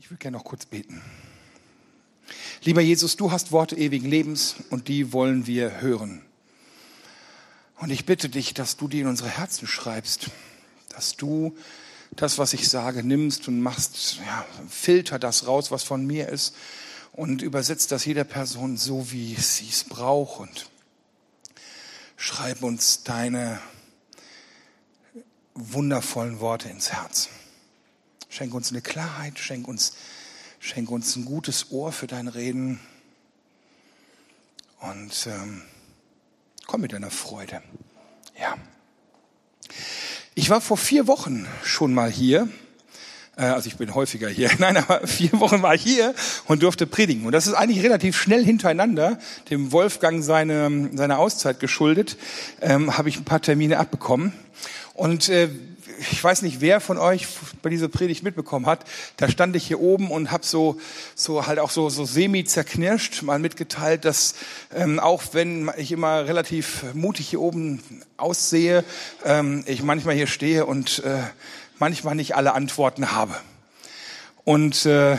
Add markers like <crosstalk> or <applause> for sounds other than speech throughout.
Ich will gerne noch kurz beten. Lieber Jesus, du hast Worte ewigen Lebens und die wollen wir hören. Und ich bitte dich, dass du die in unsere Herzen schreibst, dass du das, was ich sage, nimmst und machst, ja, filter das raus, was von mir ist und übersetzt das jeder Person so, wie sie es braucht und schreib uns deine wundervollen Worte ins Herz. Schenk uns eine Klarheit, schenk uns, schenk uns ein gutes Ohr für dein Reden und ähm, komm mit deiner Freude. Ja. Ich war vor vier Wochen schon mal hier. Äh, also ich bin häufiger hier. <laughs> Nein, aber vier Wochen war ich hier und durfte predigen. Und das ist eigentlich relativ schnell hintereinander, dem Wolfgang seine, seine Auszeit geschuldet, ähm, habe ich ein paar Termine abbekommen. Und äh, ich weiß nicht, wer von euch bei dieser Predigt mitbekommen hat, da stand ich hier oben und habe so, so halt auch so, so semi zerknirscht mal mitgeteilt, dass ähm, auch wenn ich immer relativ mutig hier oben aussehe, ähm, ich manchmal hier stehe und äh, manchmal nicht alle Antworten habe. Und äh,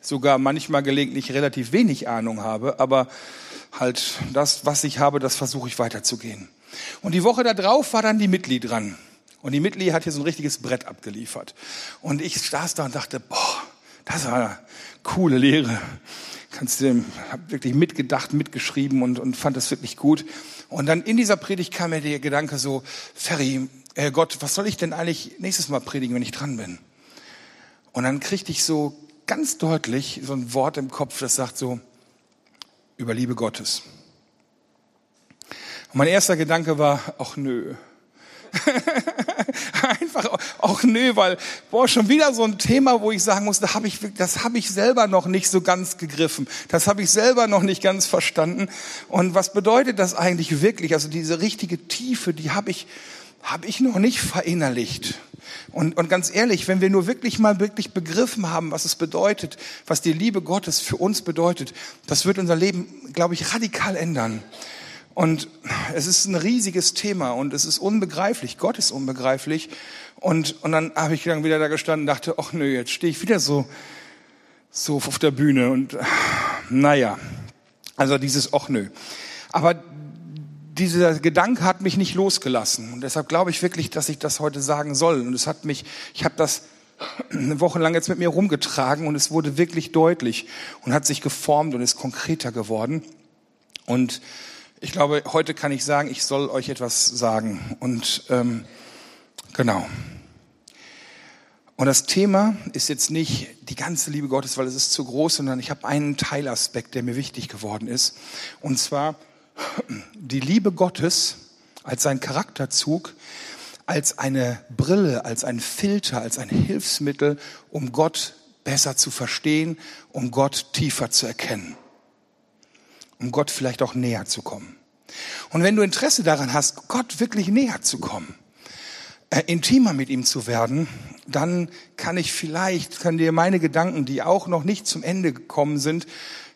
sogar manchmal gelegentlich relativ wenig Ahnung habe, aber halt das, was ich habe, das versuche ich weiterzugehen. Und die Woche darauf war dann die Mitglied dran. Und die Mitglied hat hier so ein richtiges Brett abgeliefert. Und ich saß da und dachte, boah, das war eine coole Lehre. Kannst du, hab wirklich mitgedacht, mitgeschrieben und, und fand das wirklich gut. Und dann in dieser Predigt kam mir der Gedanke so, Ferry, äh Gott, was soll ich denn eigentlich nächstes Mal predigen, wenn ich dran bin? Und dann kriegte ich so ganz deutlich so ein Wort im Kopf, das sagt so, über Liebe Gottes. Und mein erster Gedanke war, ach nö, <laughs> Einfach auch nö, weil boah, schon wieder so ein Thema, wo ich sagen muss, da hab ich, das habe ich selber noch nicht so ganz gegriffen. Das habe ich selber noch nicht ganz verstanden. Und was bedeutet das eigentlich wirklich? Also diese richtige Tiefe, die habe ich, habe ich noch nicht verinnerlicht. Und, und ganz ehrlich, wenn wir nur wirklich mal wirklich begriffen haben, was es bedeutet, was die Liebe Gottes für uns bedeutet, das wird unser Leben, glaube ich, radikal ändern. Und es ist ein riesiges Thema und es ist unbegreiflich. Gott ist unbegreiflich. Und, und dann habe ich dann wieder da gestanden und dachte, ach nö, jetzt stehe ich wieder so, so auf der Bühne und naja, also dieses ach nö. Aber dieser Gedanke hat mich nicht losgelassen. Und deshalb glaube ich wirklich, dass ich das heute sagen soll. Und es hat mich, ich habe das eine Woche lang jetzt mit mir rumgetragen und es wurde wirklich deutlich und hat sich geformt und ist konkreter geworden. Und ich glaube, heute kann ich sagen, ich soll euch etwas sagen. Und ähm, genau. Und das Thema ist jetzt nicht die ganze Liebe Gottes, weil es ist zu groß, sondern ich habe einen Teilaspekt, der mir wichtig geworden ist. Und zwar <clears throat> die Liebe Gottes als sein Charakterzug, als eine Brille, als ein Filter, als ein Hilfsmittel, um Gott besser zu verstehen, um Gott tiefer zu erkennen um Gott vielleicht auch näher zu kommen. Und wenn du Interesse daran hast, Gott wirklich näher zu kommen, äh, intimer mit ihm zu werden, dann kann ich vielleicht, kann dir meine Gedanken, die auch noch nicht zum Ende gekommen sind,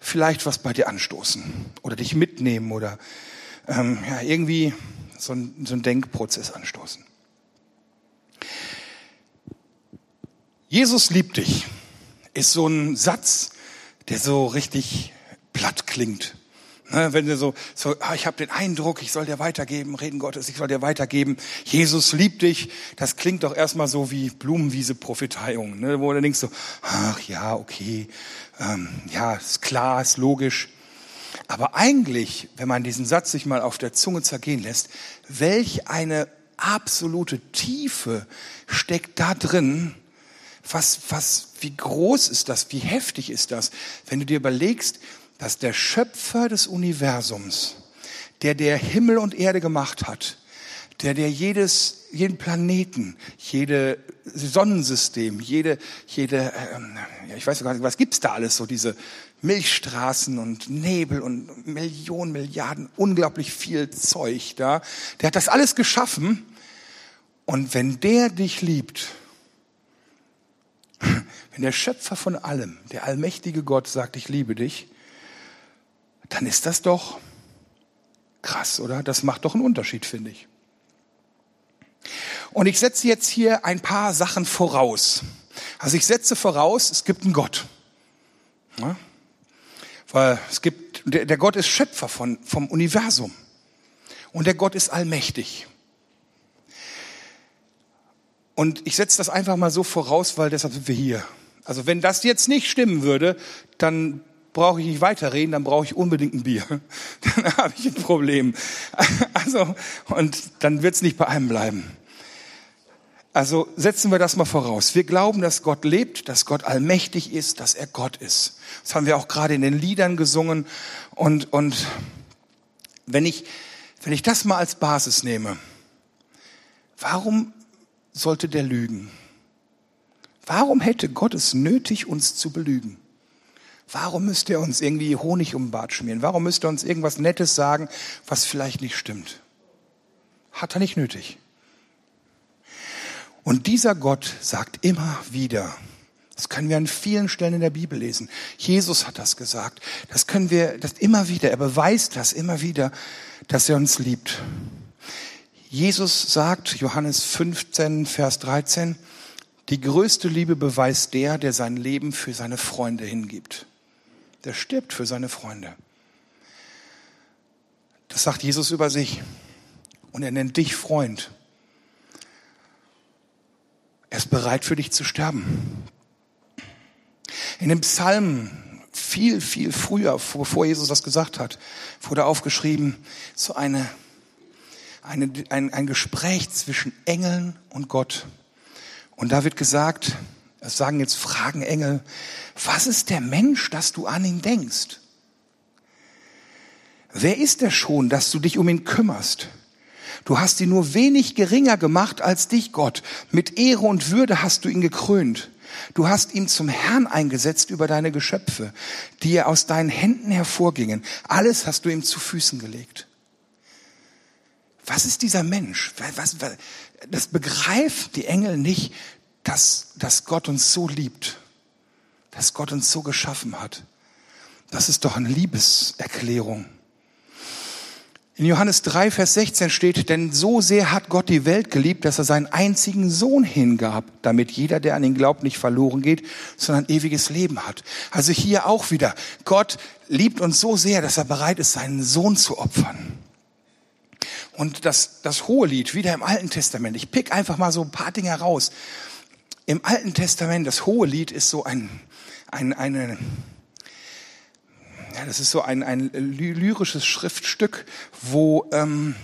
vielleicht was bei dir anstoßen oder dich mitnehmen oder ähm, ja, irgendwie so ein, so ein Denkprozess anstoßen. Jesus liebt dich, ist so ein Satz, der so richtig platt klingt. Ne, wenn du so, so ah, ich habe den Eindruck, ich soll dir weitergeben, reden Gottes, ich soll dir weitergeben, Jesus liebt dich, das klingt doch erstmal so wie Blumenwiese-Prophezeiung, ne, wo du denkst so, ach ja, okay, ähm, ja, ist klar, ist logisch. Aber eigentlich, wenn man diesen Satz sich mal auf der Zunge zergehen lässt, welch eine absolute Tiefe steckt da drin, was, was, wie groß ist das, wie heftig ist das, wenn du dir überlegst, dass der Schöpfer des Universums, der der Himmel und Erde gemacht hat, der der jedes, jeden Planeten, jede Sonnensystem, jede, jede, ähm, ja, ich weiß gar nicht, was gibt's da alles, so diese Milchstraßen und Nebel und Millionen, Milliarden, unglaublich viel Zeug da. Der hat das alles geschaffen. Und wenn der dich liebt, <laughs> wenn der Schöpfer von allem, der allmächtige Gott sagt, ich liebe dich, dann ist das doch krass, oder? Das macht doch einen Unterschied, finde ich. Und ich setze jetzt hier ein paar Sachen voraus. Also ich setze voraus, es gibt einen Gott. Ja? Weil es gibt, der, Gott ist Schöpfer von, vom Universum. Und der Gott ist allmächtig. Und ich setze das einfach mal so voraus, weil deshalb sind wir hier. Also wenn das jetzt nicht stimmen würde, dann brauche ich nicht weiterreden, dann brauche ich unbedingt ein Bier. <laughs> Dann habe ich ein Problem. <laughs> Also, und dann wird es nicht bei einem bleiben. Also setzen wir das mal voraus. Wir glauben, dass Gott lebt, dass Gott allmächtig ist, dass er Gott ist. Das haben wir auch gerade in den Liedern gesungen. Und, und wenn, ich, wenn ich das mal als Basis nehme, warum sollte der lügen? Warum hätte Gott es nötig, uns zu belügen? Warum müsste er uns irgendwie Honig um den Bart schmieren? Warum müsste er uns irgendwas Nettes sagen, was vielleicht nicht stimmt? Hat er nicht nötig. Und dieser Gott sagt immer wieder, das können wir an vielen Stellen in der Bibel lesen. Jesus hat das gesagt. Das können wir das immer wieder. Er beweist das immer wieder, dass er uns liebt. Jesus sagt, Johannes 15, Vers 13, die größte Liebe beweist der, der sein Leben für seine Freunde hingibt. Der stirbt für seine Freunde. Das sagt Jesus über sich. Und er nennt dich Freund. Er ist bereit für dich zu sterben. In dem Psalm viel, viel früher, bevor Jesus das gesagt hat, wurde aufgeschrieben, so eine, eine, ein, ein Gespräch zwischen Engeln und Gott. Und da wird gesagt, das sagen jetzt Fragen Engel, was ist der Mensch, dass du an ihn denkst? Wer ist er schon, dass du dich um ihn kümmerst? Du hast ihn nur wenig geringer gemacht als dich, Gott. Mit Ehre und Würde hast du ihn gekrönt. Du hast ihn zum Herrn eingesetzt über deine Geschöpfe, die er aus deinen Händen hervorgingen. Alles hast du ihm zu Füßen gelegt. Was ist dieser Mensch? Was, was, das begreifen die Engel nicht, dass, dass Gott uns so liebt, dass Gott uns so geschaffen hat. Das ist doch eine Liebeserklärung. In Johannes 3, Vers 16 steht, denn so sehr hat Gott die Welt geliebt, dass er seinen einzigen Sohn hingab, damit jeder, der an ihn glaubt, nicht verloren geht, sondern ewiges Leben hat. Also hier auch wieder, Gott liebt uns so sehr, dass er bereit ist, seinen Sohn zu opfern. Und das, das hohe Lied, wieder im Alten Testament, ich pick einfach mal so ein paar Dinge raus. Im Alten Testament, das hohe Lied ist so ein, ein, eine, ja, das ist so ein, ein lyrisches Schriftstück, wo, ähm,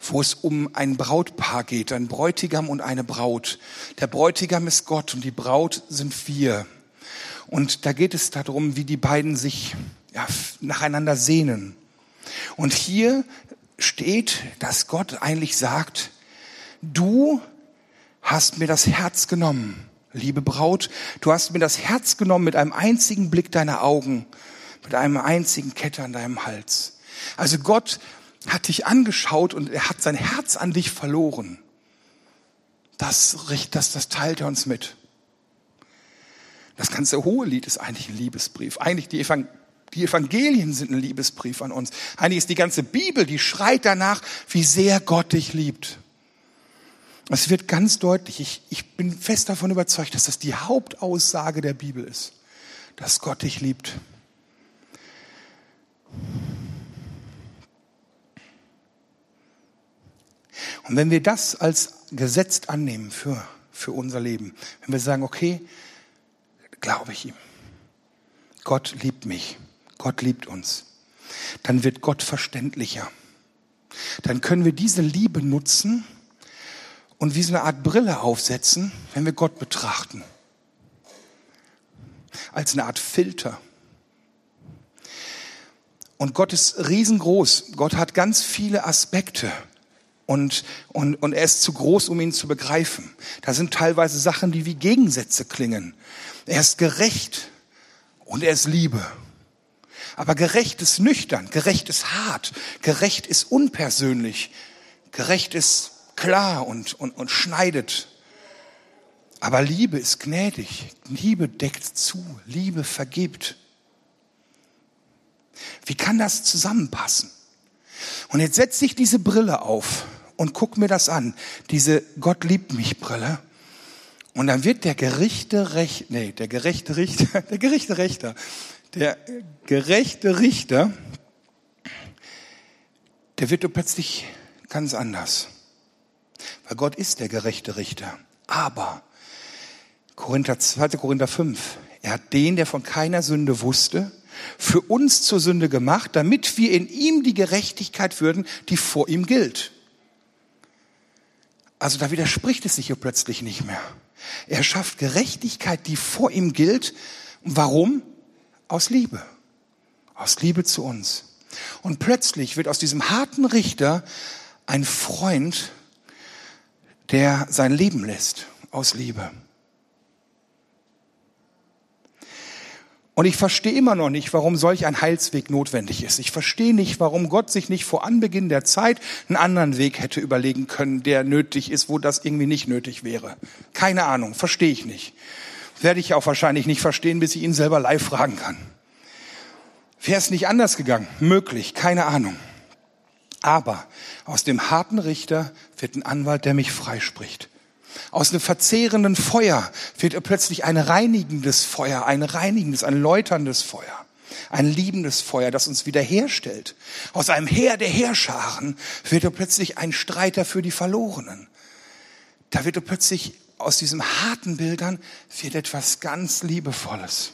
wo es um ein Brautpaar geht, ein Bräutigam und eine Braut. Der Bräutigam ist Gott und die Braut sind wir. Und da geht es darum, wie die beiden sich ja, nacheinander sehnen. Und hier steht, dass Gott eigentlich sagt, du hast mir das Herz genommen, liebe Braut, du hast mir das Herz genommen mit einem einzigen Blick deiner Augen mit einem einzigen Kette an deinem Hals. Also Gott hat dich angeschaut und er hat sein Herz an dich verloren. Das, das, das teilt er uns mit. Das ganze hohe Lied ist eigentlich ein Liebesbrief. Eigentlich die, Evangel die Evangelien sind ein Liebesbrief an uns. Eigentlich ist die ganze Bibel, die schreit danach, wie sehr Gott dich liebt. Es wird ganz deutlich, ich, ich bin fest davon überzeugt, dass das die Hauptaussage der Bibel ist, dass Gott dich liebt. Und wenn wir das als gesetzt annehmen für, für unser Leben, wenn wir sagen, okay, glaube ich ihm, Gott liebt mich, Gott liebt uns, dann wird Gott verständlicher. Dann können wir diese Liebe nutzen und wie so eine Art Brille aufsetzen, wenn wir Gott betrachten. Als eine Art Filter. Und Gott ist riesengroß. Gott hat ganz viele Aspekte. Und, und, und er ist zu groß, um ihn zu begreifen. Da sind teilweise Sachen, die wie Gegensätze klingen. Er ist gerecht und er ist Liebe. Aber gerecht ist nüchtern, gerecht ist hart, gerecht ist unpersönlich, gerecht ist klar und, und, und schneidet. Aber Liebe ist gnädig, Liebe deckt zu, Liebe vergibt. Wie kann das zusammenpassen? Und jetzt setze ich diese Brille auf und guck mir das an, diese Gott liebt mich Brille Und dann wird der gerechte Richter, nee, der gerechte Richter, <laughs> der gerechte Richter, der gerechte Richter, der wird plötzlich ganz anders. Weil Gott ist der gerechte Richter. Aber Korinther, 2. Korinther 5, er hat den, der von keiner Sünde wusste, für uns zur Sünde gemacht, damit wir in ihm die Gerechtigkeit würden, die vor ihm gilt. Also da widerspricht es sich hier plötzlich nicht mehr. Er schafft Gerechtigkeit, die vor ihm gilt. Warum? Aus Liebe. Aus Liebe zu uns. Und plötzlich wird aus diesem harten Richter ein Freund, der sein Leben lässt aus Liebe. Und ich verstehe immer noch nicht, warum solch ein Heilsweg notwendig ist. Ich verstehe nicht, warum Gott sich nicht vor Anbeginn der Zeit einen anderen Weg hätte überlegen können, der nötig ist, wo das irgendwie nicht nötig wäre. Keine Ahnung, verstehe ich nicht. Werde ich auch wahrscheinlich nicht verstehen, bis ich ihn selber live fragen kann. Wäre es nicht anders gegangen? Möglich, keine Ahnung. Aber aus dem harten Richter wird ein Anwalt, der mich freispricht. Aus einem verzehrenden Feuer wird plötzlich ein reinigendes Feuer, ein reinigendes, ein läuterndes Feuer, ein liebendes Feuer, das uns wiederherstellt. Aus einem Heer der Heerscharen wird plötzlich ein Streiter für die Verlorenen. Da wird plötzlich aus diesen harten Bildern wird etwas ganz Liebevolles.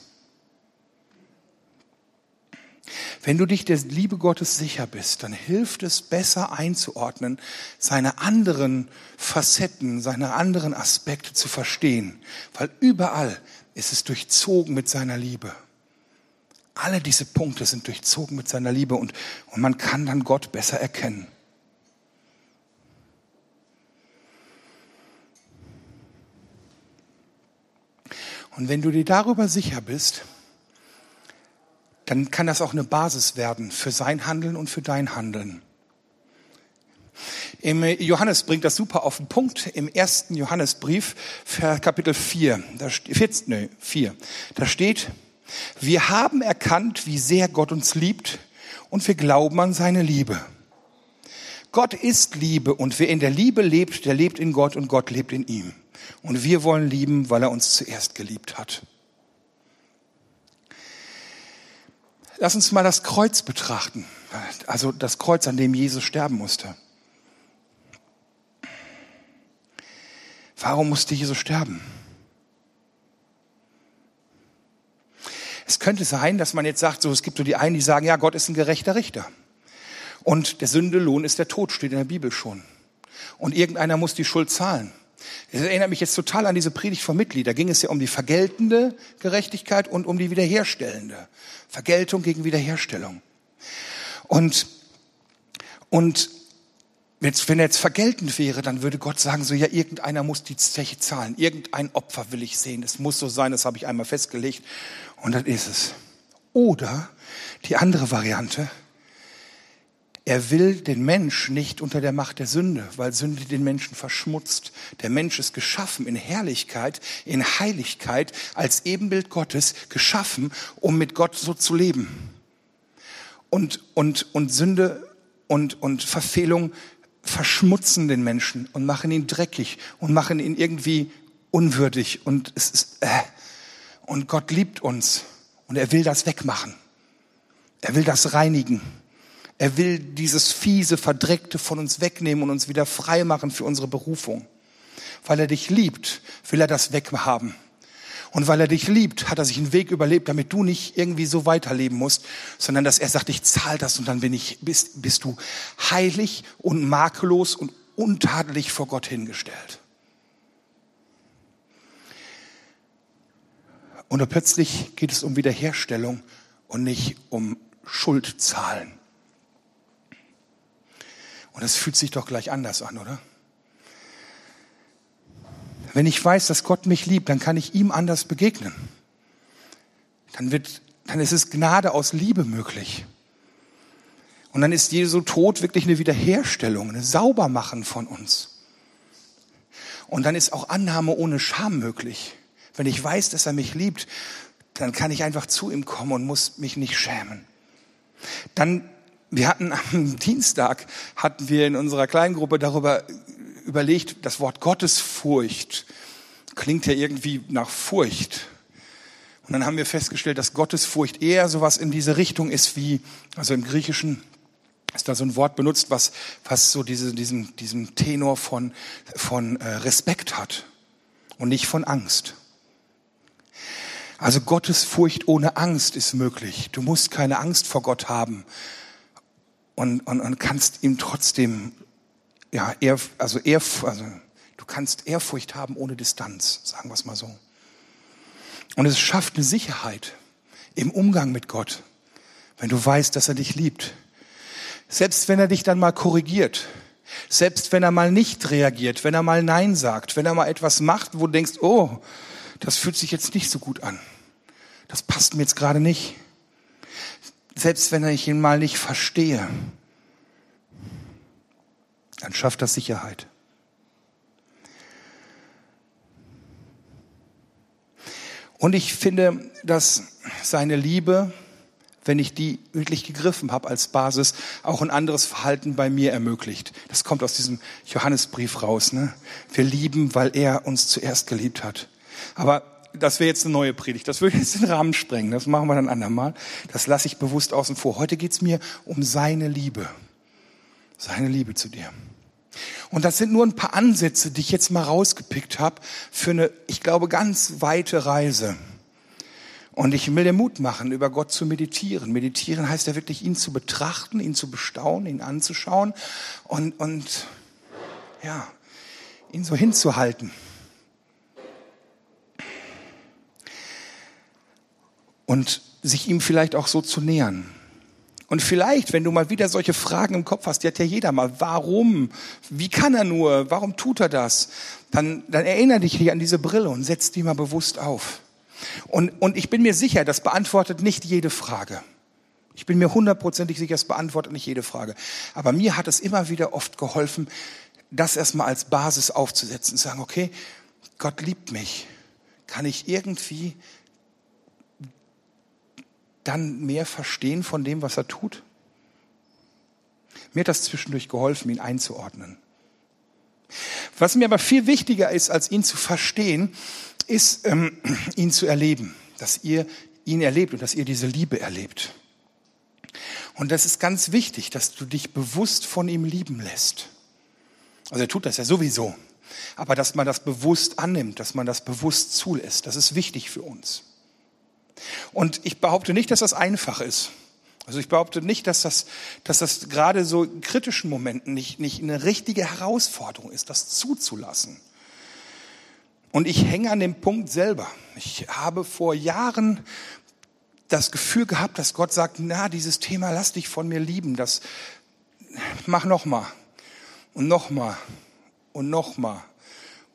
Wenn du dich der Liebe Gottes sicher bist, dann hilft es besser einzuordnen, seine anderen Facetten, seine anderen Aspekte zu verstehen, weil überall ist es durchzogen mit seiner Liebe. Alle diese Punkte sind durchzogen mit seiner Liebe und, und man kann dann Gott besser erkennen. Und wenn du dir darüber sicher bist, dann kann das auch eine Basis werden für sein Handeln und für dein Handeln. Im Johannes bringt das super auf den Punkt. Im ersten Johannesbrief, Kapitel 4, da, 14, nee, 4, da steht, wir haben erkannt, wie sehr Gott uns liebt und wir glauben an seine Liebe. Gott ist Liebe und wer in der Liebe lebt, der lebt in Gott und Gott lebt in ihm. Und wir wollen lieben, weil er uns zuerst geliebt hat. Lass uns mal das Kreuz betrachten. Also das Kreuz, an dem Jesus sterben musste. Warum musste Jesus sterben? Es könnte sein, dass man jetzt sagt, so, es gibt so die einen, die sagen, ja, Gott ist ein gerechter Richter. Und der Sündelohn ist der Tod, steht in der Bibel schon. Und irgendeiner muss die Schuld zahlen. Das erinnert mich jetzt total an diese Predigt vom Mitglied. Da ging es ja um die vergeltende Gerechtigkeit und um die wiederherstellende. Vergeltung gegen Wiederherstellung. Und, und jetzt, wenn er jetzt vergeltend wäre, dann würde Gott sagen, so ja, irgendeiner muss die Zeche zahlen. Irgendein Opfer will ich sehen. Es muss so sein, das habe ich einmal festgelegt. Und das ist es. Oder die andere Variante, er will den Mensch nicht unter der Macht der Sünde, weil Sünde den Menschen verschmutzt. Der Mensch ist geschaffen in Herrlichkeit, in Heiligkeit, als Ebenbild Gottes, geschaffen, um mit Gott so zu leben. Und, und, und Sünde und, und Verfehlung verschmutzen den Menschen und machen ihn dreckig und machen ihn irgendwie unwürdig. Und es ist, äh, und Gott liebt uns und er will das wegmachen. Er will das reinigen. Er will dieses fiese, verdreckte von uns wegnehmen und uns wieder frei machen für unsere Berufung. Weil er dich liebt, will er das weghaben. Und weil er dich liebt, hat er sich einen Weg überlebt, damit du nicht irgendwie so weiterleben musst, sondern dass er sagt, ich zahle das und dann bin ich, bist, bist du heilig und makellos und untadelig vor Gott hingestellt. Und plötzlich geht es um Wiederherstellung und nicht um Schuldzahlen. Und es fühlt sich doch gleich anders an, oder? Wenn ich weiß, dass Gott mich liebt, dann kann ich ihm anders begegnen. Dann wird, dann ist es Gnade aus Liebe möglich. Und dann ist Jesu Tod wirklich eine Wiederherstellung, eine Saubermachen von uns. Und dann ist auch Annahme ohne Scham möglich. Wenn ich weiß, dass er mich liebt, dann kann ich einfach zu ihm kommen und muss mich nicht schämen. Dann wir hatten am <laughs> Dienstag, hatten wir in unserer Kleingruppe darüber überlegt, das Wort Gottesfurcht. klingt ja irgendwie nach Furcht. Und dann haben wir festgestellt, dass Gottesfurcht eher sowas in diese Richtung ist wie, also im Griechischen ist da so ein Wort benutzt, was, was so diese, diesen, diesen Tenor von, von äh, Respekt hat und nicht von Angst. Also Gottesfurcht ohne Angst ist möglich. Du musst keine Angst vor Gott haben und, und, und kannst ihm trotzdem, ja, eher, also, eher, also du kannst Ehrfurcht haben ohne Distanz, sagen wir es mal so. Und es schafft eine Sicherheit im Umgang mit Gott, wenn du weißt, dass er dich liebt. Selbst wenn er dich dann mal korrigiert, selbst wenn er mal nicht reagiert, wenn er mal Nein sagt, wenn er mal etwas macht, wo du denkst, oh, das fühlt sich jetzt nicht so gut an. Das passt mir jetzt gerade nicht. Selbst wenn ich ihn mal nicht verstehe, dann schafft das Sicherheit. Und ich finde, dass seine Liebe, wenn ich die wirklich gegriffen habe als Basis, auch ein anderes Verhalten bei mir ermöglicht. Das kommt aus diesem Johannesbrief raus. Ne? Wir lieben, weil er uns zuerst geliebt hat. Aber das wäre jetzt eine neue Predigt. Das würde jetzt den Rahmen sprengen. Das machen wir dann andermal. Das lasse ich bewusst außen vor. Heute geht's mir um seine Liebe. Seine Liebe zu dir. Und das sind nur ein paar Ansätze, die ich jetzt mal rausgepickt habe für eine, ich glaube, ganz weite Reise. Und ich will dir Mut machen, über Gott zu meditieren. Meditieren heißt ja wirklich, ihn zu betrachten, ihn zu bestaunen, ihn anzuschauen und, und ja, ihn so hinzuhalten. Und sich ihm vielleicht auch so zu nähern. Und vielleicht, wenn du mal wieder solche Fragen im Kopf hast, die hat ja jeder mal, warum, wie kann er nur, warum tut er das, dann, dann erinnere dich an diese Brille und setz die mal bewusst auf. Und, und ich bin mir sicher, das beantwortet nicht jede Frage. Ich bin mir hundertprozentig sicher, es beantwortet nicht jede Frage. Aber mir hat es immer wieder oft geholfen, das erstmal als Basis aufzusetzen, zu sagen, okay, Gott liebt mich. Kann ich irgendwie dann mehr verstehen von dem, was er tut? Mir hat das zwischendurch geholfen, ihn einzuordnen. Was mir aber viel wichtiger ist, als ihn zu verstehen, ist, ähm, <clears throat> ihn zu erleben. Dass ihr ihn erlebt und dass ihr diese Liebe erlebt. Und das ist ganz wichtig, dass du dich bewusst von ihm lieben lässt. Also er tut das ja sowieso. Aber dass man das bewusst annimmt, dass man das bewusst zulässt, das ist wichtig für uns. Und ich behaupte nicht, dass das einfach ist. Also ich behaupte nicht, dass das, dass das gerade so in kritischen Momenten nicht, nicht eine richtige Herausforderung ist, das zuzulassen. Und ich hänge an dem Punkt selber. Ich habe vor Jahren das Gefühl gehabt, dass Gott sagt, na, dieses Thema lass dich von mir lieben, das mach noch mal und noch mal und noch mal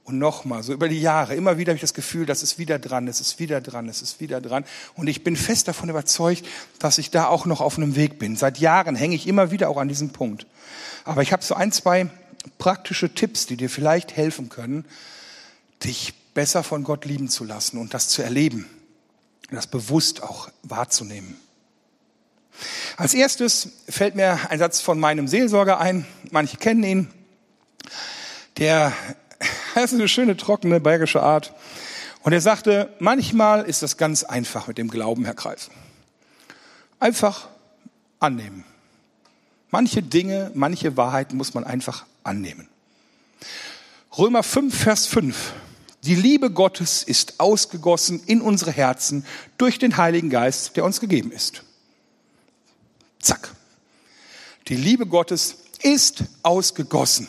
und nochmal, so über die Jahre, immer wieder habe ich das Gefühl, das ist wieder dran, es ist wieder dran, es ist wieder dran. Und ich bin fest davon überzeugt, dass ich da auch noch auf einem Weg bin. Seit Jahren hänge ich immer wieder auch an diesem Punkt. Aber ich habe so ein, zwei praktische Tipps, die dir vielleicht helfen können, dich besser von Gott lieben zu lassen und das zu erleben, das bewusst auch wahrzunehmen. Als erstes fällt mir ein Satz von meinem Seelsorger ein. Manche kennen ihn. Der <laughs> Das ist eine schöne, trockene bayerische Art. Und er sagte, manchmal ist das ganz einfach mit dem Glauben, Herr Kreis. Einfach annehmen. Manche Dinge, manche Wahrheiten muss man einfach annehmen. Römer 5, Vers 5. Die Liebe Gottes ist ausgegossen in unsere Herzen durch den Heiligen Geist, der uns gegeben ist. Zack. Die Liebe Gottes ist ausgegossen.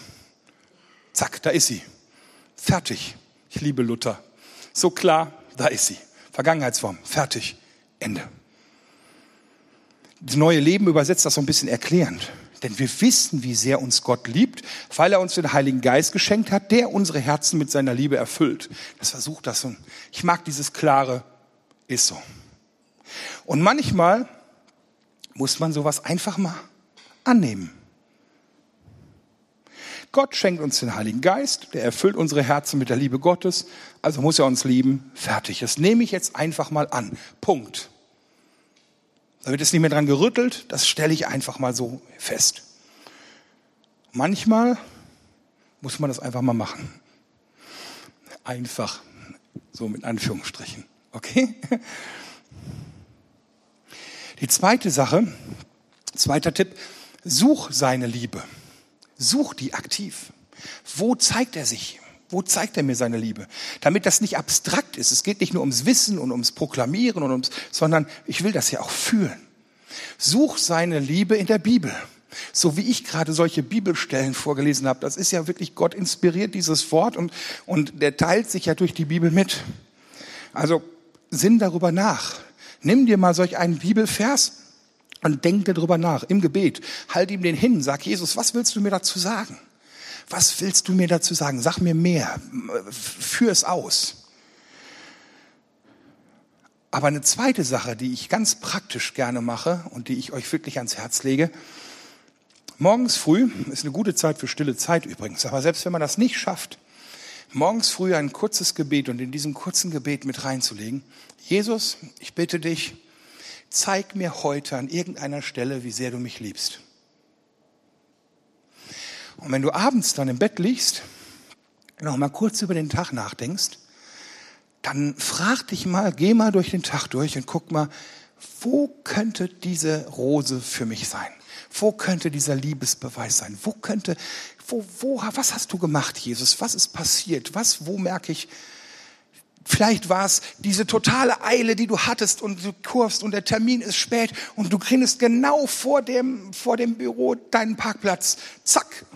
Zack, da ist sie. Fertig. Ich liebe Luther. So klar, da ist sie. Vergangenheitsform. Fertig. Ende. Das neue Leben übersetzt das so ein bisschen erklärend. Denn wir wissen, wie sehr uns Gott liebt, weil er uns den Heiligen Geist geschenkt hat, der unsere Herzen mit seiner Liebe erfüllt. Das versucht das so. Ich mag dieses klare, ist so. Und manchmal muss man sowas einfach mal annehmen. Gott schenkt uns den Heiligen Geist, der erfüllt unsere Herzen mit der Liebe Gottes, also muss er uns lieben. Fertig. Das nehme ich jetzt einfach mal an. Punkt. Da wird es nicht mehr dran gerüttelt, das stelle ich einfach mal so fest. Manchmal muss man das einfach mal machen. Einfach So mit Anführungsstrichen. Okay? Die zweite Sache, zweiter Tipp, such seine Liebe. Such die aktiv. Wo zeigt er sich? Wo zeigt er mir seine Liebe? Damit das nicht abstrakt ist. Es geht nicht nur ums Wissen und ums Proklamieren und ums, sondern ich will das ja auch fühlen. Such seine Liebe in der Bibel. So wie ich gerade solche Bibelstellen vorgelesen habe. Das ist ja wirklich Gott inspiriert, dieses Wort, und, und der teilt sich ja durch die Bibel mit. Also sinn darüber nach. Nimm dir mal solch einen Bibelvers und denk darüber nach im Gebet. Halt ihm den hin, sag Jesus, was willst du mir dazu sagen? Was willst du mir dazu sagen? Sag mir mehr. Führ es aus. Aber eine zweite Sache, die ich ganz praktisch gerne mache und die ich euch wirklich ans Herz lege, morgens früh, ist eine gute Zeit für stille Zeit übrigens, aber selbst wenn man das nicht schafft, morgens früh ein kurzes Gebet und in diesem kurzen Gebet mit reinzulegen, Jesus, ich bitte dich, zeig mir heute an irgendeiner Stelle, wie sehr du mich liebst. Und wenn du abends dann im Bett liegst, noch mal kurz über den Tag nachdenkst, dann frag dich mal, geh mal durch den Tag durch und guck mal, wo könnte diese Rose für mich sein? Wo könnte dieser Liebesbeweis sein? Wo könnte, wo, wo, was hast du gemacht, Jesus? Was ist passiert? Was, wo merke ich, Vielleicht war es diese totale Eile, die du hattest und du kurvst und der Termin ist spät und du kriegst genau vor dem, vor dem Büro deinen Parkplatz. Zack,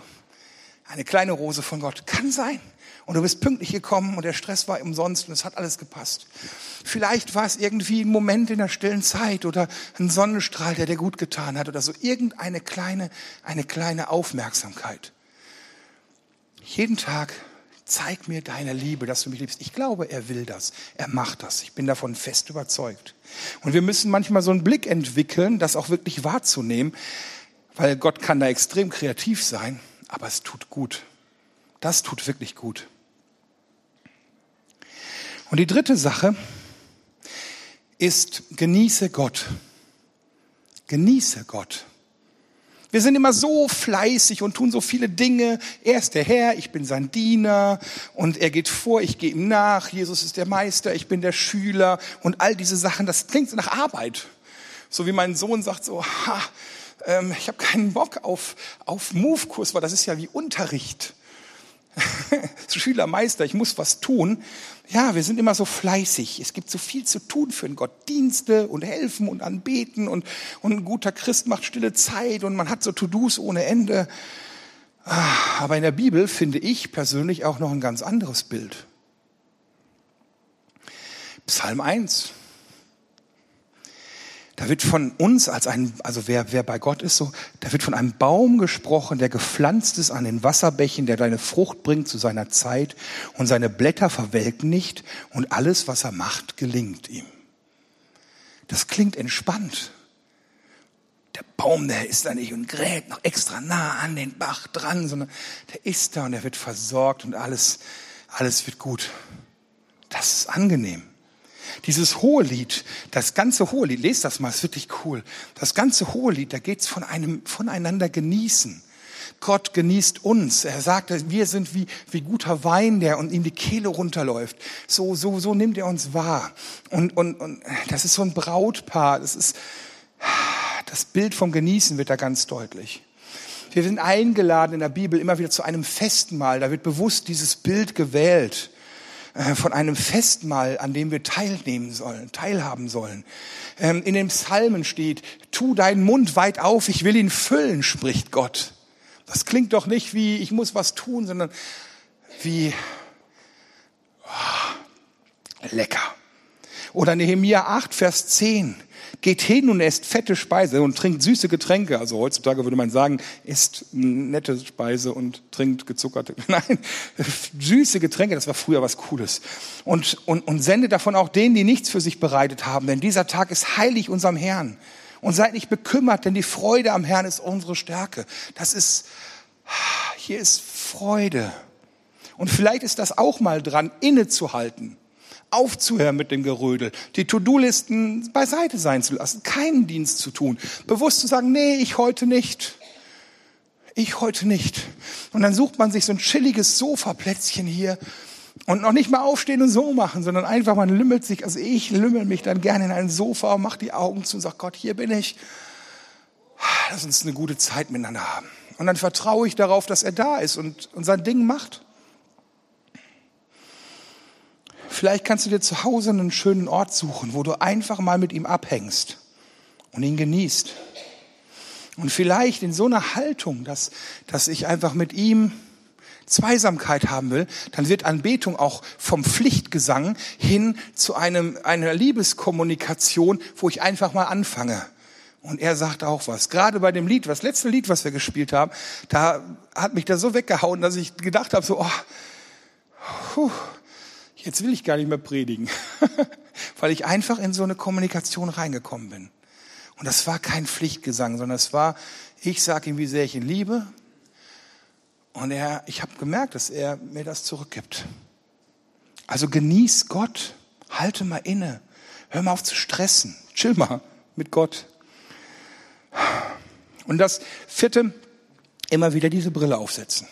eine kleine Rose von Gott. Kann sein. Und du bist pünktlich gekommen und der Stress war umsonst und es hat alles gepasst. Vielleicht war es irgendwie ein Moment in der stillen Zeit oder ein Sonnenstrahl, der dir gut getan hat oder so. Irgendeine kleine, eine kleine Aufmerksamkeit. Jeden Tag zeig mir deine Liebe, dass du mich liebst. Ich glaube, er will das. Er macht das. Ich bin davon fest überzeugt. Und wir müssen manchmal so einen Blick entwickeln, das auch wirklich wahrzunehmen, weil Gott kann da extrem kreativ sein aber es tut gut. Das tut wirklich gut. Und die dritte Sache ist, genieße Gott. Genieße Gott. Wir sind immer so fleißig und tun so viele Dinge. Er ist der Herr, ich bin sein Diener und er geht vor, ich gehe ihm nach. Jesus ist der Meister, ich bin der Schüler und all diese Sachen. Das klingt nach Arbeit. So wie mein Sohn sagt so, ha, ähm, ich habe keinen Bock auf, auf Move-Kurs, weil das ist ja wie Unterricht. <laughs> Schüler, Meister, ich muss was tun. Ja, wir sind immer so fleißig. Es gibt so viel zu tun für einen Gott. Dienste und helfen und anbeten und, und ein guter Christ macht stille Zeit und man hat so To-Dos ohne Ende. Ah, aber in der Bibel finde ich persönlich auch noch ein ganz anderes Bild. Psalm 1. Da wird von uns als ein, also wer, wer bei Gott ist, so, da wird von einem Baum gesprochen, der gepflanzt ist an den Wasserbächen, der deine Frucht bringt zu seiner Zeit und seine Blätter verwelken nicht und alles, was er macht, gelingt ihm. Das klingt entspannt. Der Baum, der ist da nicht und gräbt noch extra nah an den Bach dran, sondern der ist da und er wird versorgt und alles, alles wird gut. Das ist angenehm. Dieses Hohelied, das ganze Hohelied, lest das mal, ist wirklich cool. Das ganze Hohelied, da geht's von einem voneinander genießen. Gott genießt uns. Er sagt, wir sind wie, wie guter Wein, der und ihm die Kehle runterläuft. So, so, so nimmt er uns wahr. Und, und, und das ist so ein Brautpaar. Das ist, das Bild vom Genießen wird da ganz deutlich. Wir sind eingeladen in der Bibel immer wieder zu einem Festmahl. Da wird bewusst dieses Bild gewählt. Äh, von einem Festmahl, an dem wir teilnehmen sollen, teilhaben sollen. Ähm, in den Psalmen steht, tu deinen Mund weit auf, ich will ihn füllen, spricht Gott. Das klingt doch nicht wie, ich muss was tun, sondern wie oh, lecker. Oder Nehemiah 8, Vers 10. Geht hin und esst fette Speise und trinkt süße Getränke. Also heutzutage würde man sagen, isst nette Speise und trinkt gezuckerte. <laughs> Nein, süße Getränke, das war früher was Cooles. Und, und, und sende davon auch denen, die nichts für sich bereitet haben. Denn dieser Tag ist heilig unserem Herrn. Und seid nicht bekümmert, denn die Freude am Herrn ist unsere Stärke. Das ist, hier ist Freude. Und vielleicht ist das auch mal dran, innezuhalten aufzuhören mit dem Gerödel, die To-Do-Listen beiseite sein zu lassen, keinen Dienst zu tun, bewusst zu sagen, nee, ich heute nicht. Ich heute nicht. Und dann sucht man sich so ein chilliges Sofaplätzchen hier Und noch nicht mal aufstehen und so machen, sondern einfach, man lümmelt sich, also ich lümmel mich dann gerne in ein Sofa und mach die Augen zu und sag, Gott, hier bin ich. Lass uns eine gute Zeit miteinander haben. Und dann vertraue ich darauf, dass er da ist und, und sein Ding macht. Vielleicht kannst du dir zu Hause einen schönen Ort suchen, wo du einfach mal mit ihm abhängst und ihn genießt. Und vielleicht in so einer Haltung, dass, dass ich einfach mit ihm Zweisamkeit haben will, dann wird Anbetung auch vom Pflichtgesang hin zu einem, einer Liebeskommunikation, wo ich einfach mal anfange. Und er sagt auch was. Gerade bei dem Lied, das letzte Lied, was wir gespielt haben, da hat mich das so weggehauen, dass ich gedacht habe, so, oh, puh, jetzt will ich gar nicht mehr predigen. <laughs> Weil ich einfach in so eine Kommunikation reingekommen bin. Und das war kein Pflichtgesang, sondern es war, ich sage ihm, wie sehr ich ihn liebe. Und er, ich habe gemerkt, dass er mir das zurückgibt. Also genieß Gott, halte mal inne, hör mal auf zu stressen, chill mal mit Gott. Und das vierte, immer wieder diese Brille aufsetzen.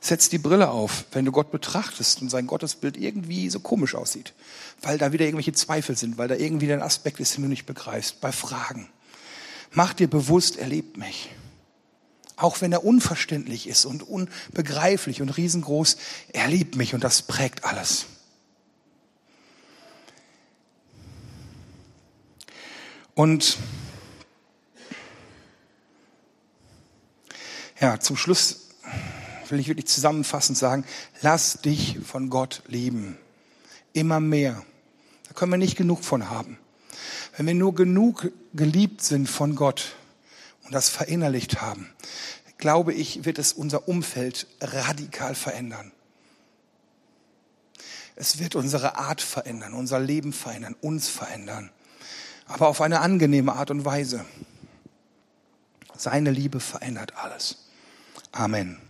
Setz die Brille auf, wenn du Gott betrachtest und sein Gottesbild irgendwie so komisch aussieht, weil da wieder irgendwelche Zweifel sind, weil da irgendwie ein Aspekt ist, den du nicht begreifst, bei Fragen. Mach dir bewusst, er liebt mich. Auch wenn er unverständlich ist und unbegreiflich und riesengroß, er liebt mich und das prägt alles. Und ja, zum Schluss will ich wirklich zusammenfassend sagen, lass dich von Gott lieben. Immer mehr. Da können wir nicht genug von haben. Wenn wir nur genug geliebt sind von Gott und das verinnerlicht haben, glaube ich, wird es unser Umfeld radikal verändern. Es wird unsere Art verändern, unser Leben verändern, uns verändern. Aber auf eine angenehme Art und Weise. Seine Liebe verändert alles. Amen.